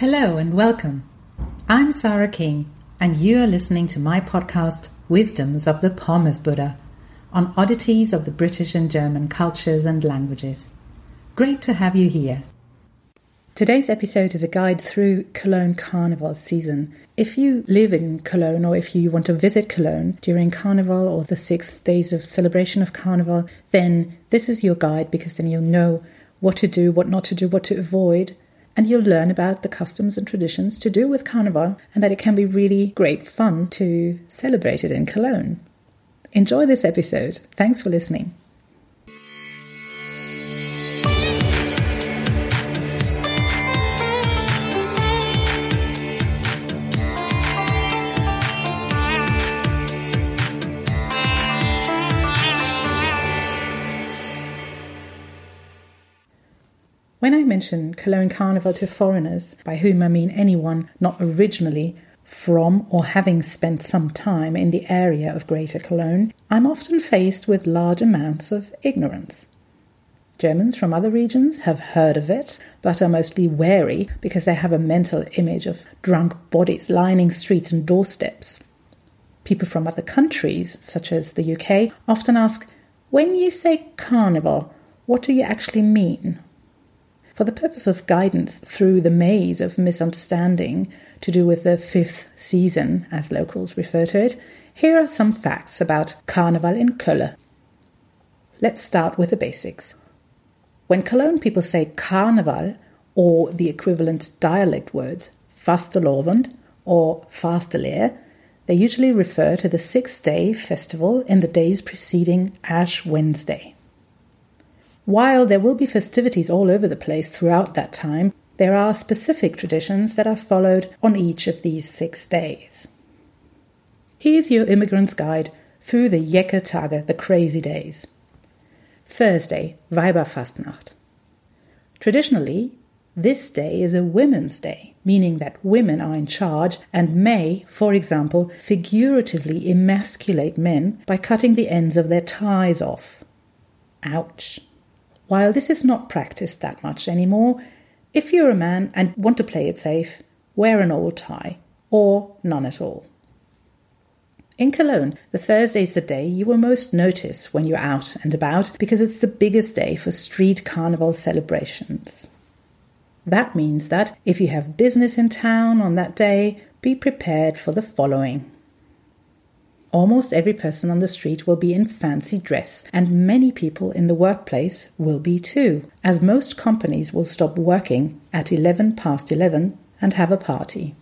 Hello and welcome. I'm Sarah King, and you are listening to my podcast, Wisdoms of the Pommes Buddha, on oddities of the British and German cultures and languages. Great to have you here. Today's episode is a guide through Cologne Carnival season. If you live in Cologne or if you want to visit Cologne during Carnival or the six days of celebration of Carnival, then this is your guide because then you'll know what to do, what not to do, what to avoid, and you'll learn about the customs and traditions to do with Carnival and that it can be really great fun to celebrate it in Cologne. Enjoy this episode. Thanks for listening. When I mention Cologne Carnival to foreigners, by whom I mean anyone not originally from or having spent some time in the area of Greater Cologne, I'm often faced with large amounts of ignorance. Germans from other regions have heard of it, but are mostly wary because they have a mental image of drunk bodies lining streets and doorsteps. People from other countries, such as the UK, often ask, When you say carnival, what do you actually mean? For the purpose of guidance through the maze of misunderstanding to do with the fifth season, as locals refer to it, here are some facts about Carnival in Köln. Let's start with the basics. When Cologne people say Carnival, or the equivalent dialect words Fastelovend or Fasteleer, they usually refer to the six day festival in the days preceding Ash Wednesday. While there will be festivities all over the place throughout that time, there are specific traditions that are followed on each of these six days. Here's your immigrant's guide through the Jekke Tage, the crazy days. Thursday, Weiberfastnacht. Traditionally, this day is a women's day, meaning that women are in charge and may, for example, figuratively emasculate men by cutting the ends of their ties off. Ouch. While this is not practiced that much anymore, if you're a man and want to play it safe, wear an old tie, or none at all. In Cologne, the Thursday is the day you will most notice when you're out and about because it's the biggest day for street carnival celebrations. That means that if you have business in town on that day, be prepared for the following. Almost every person on the street will be in fancy dress, and many people in the workplace will be too, as most companies will stop working at 11 past 11 and have a party.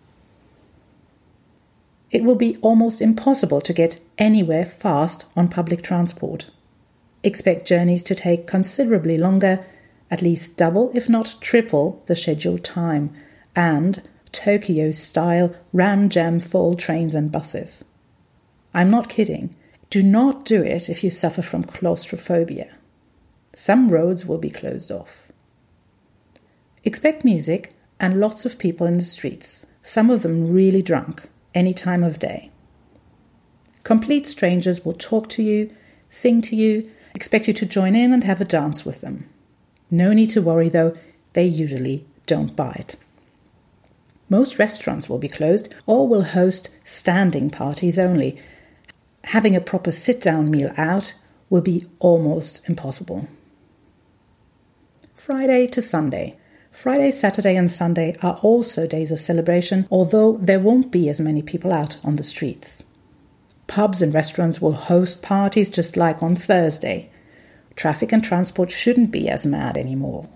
It will be almost impossible to get anywhere fast on public transport. Expect journeys to take considerably longer, at least double, if not triple, the scheduled time, and Tokyo style ram jam full trains and buses. I'm not kidding. Do not do it if you suffer from claustrophobia. Some roads will be closed off. Expect music and lots of people in the streets, some of them really drunk, any time of day. Complete strangers will talk to you, sing to you, expect you to join in and have a dance with them. No need to worry though, they usually don't bite. Most restaurants will be closed or will host standing parties only, having a proper sit down meal out will be almost impossible. Friday to Sunday. Friday, Saturday, and Sunday are also days of celebration, although there won't be as many people out on the streets. Pubs and restaurants will host parties just like on Thursday. Traffic and transport shouldn't be as mad anymore.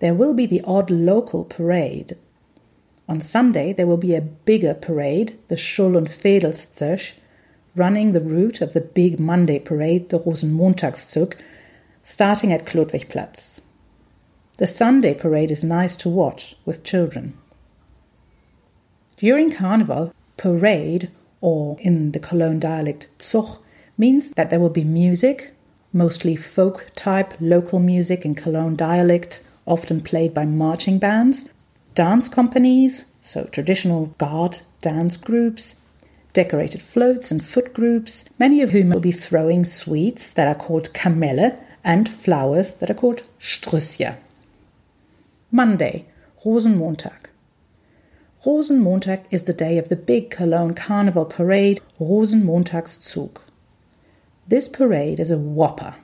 There will be the odd local parade. On Sunday, there will be a bigger parade, the Schull und running the route of the big Monday parade, the Rosenmontagszug, starting at Chlodwigplatz. The Sunday parade is nice to watch with children. During Carnival, parade, or in the Cologne dialect, Zug, means that there will be music, mostly folk type local music in Cologne dialect, often played by marching bands, dance companies, so traditional guard dance groups, decorated floats and foot groups, many of whom will be throwing sweets that are called Kamelle and flowers that are called Strüssjer. Monday, Rosenmontag. Rosenmontag is the day of the big Cologne Carnival parade, Rosenmontagszug. This parade is a whopper.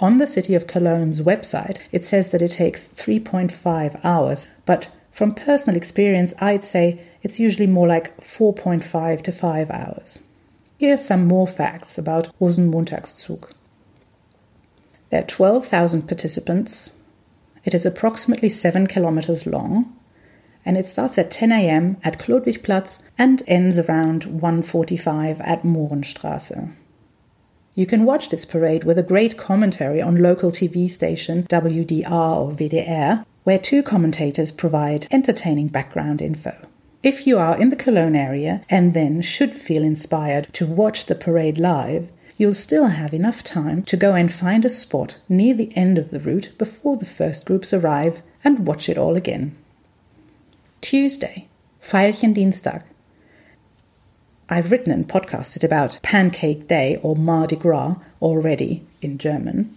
On the City of Cologne's website, it says that it takes 3.5 hours, but from personal experience, I'd say it's usually more like 4.5 to 5 hours. Here are some more facts about Rosenmontagszug. There are 12,000 participants. It is approximately 7 kilometers long and it starts at 10 a.m. at Chlodwigplatz and ends around 1.45 at Mohrenstraße. You can watch this parade with a great commentary on local TV station WDR or WDR, where two commentators provide entertaining background info. If you are in the Cologne area and then should feel inspired to watch the parade live, you'll still have enough time to go and find a spot near the end of the route before the first groups arrive and watch it all again. Tuesday, Veilchendienstag. I've written and podcasted about Pancake Day or Mardi Gras already in German.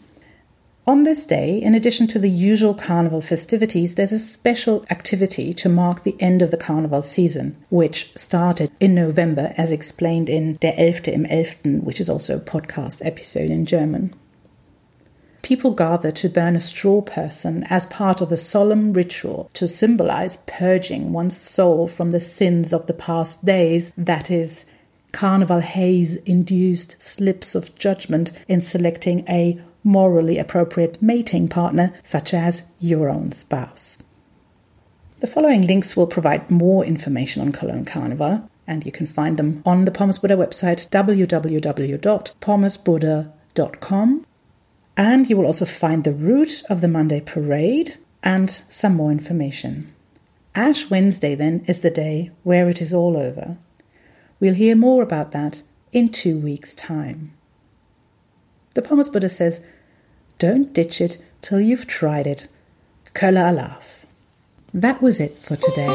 On this day, in addition to the usual carnival festivities, there's a special activity to mark the end of the carnival season, which started in November, as explained in Der Elfte im Elften, which is also a podcast episode in German. People gather to burn a straw person as part of a solemn ritual to symbolize purging one's soul from the sins of the past days, that is, carnival haze induced slips of judgment in selecting a morally appropriate mating partner, such as your own spouse. The following links will provide more information on Cologne Carnival, and you can find them on the Pommes Buddha website www.pommesbuddha.com and you will also find the route of the Monday parade and some more information. Ash Wednesday, then, is the day where it is all over. We'll hear more about that in two weeks' time. The Pommes Buddha says, Don't ditch it till you've tried it. Kölle Alaaf. That was it for today.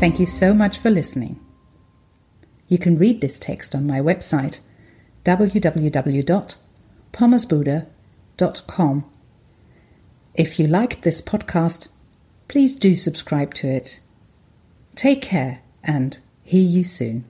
Thank you so much for listening. You can read this text on my website www.pommesbuddha.com. If you liked this podcast, please do subscribe to it. Take care and hear you soon.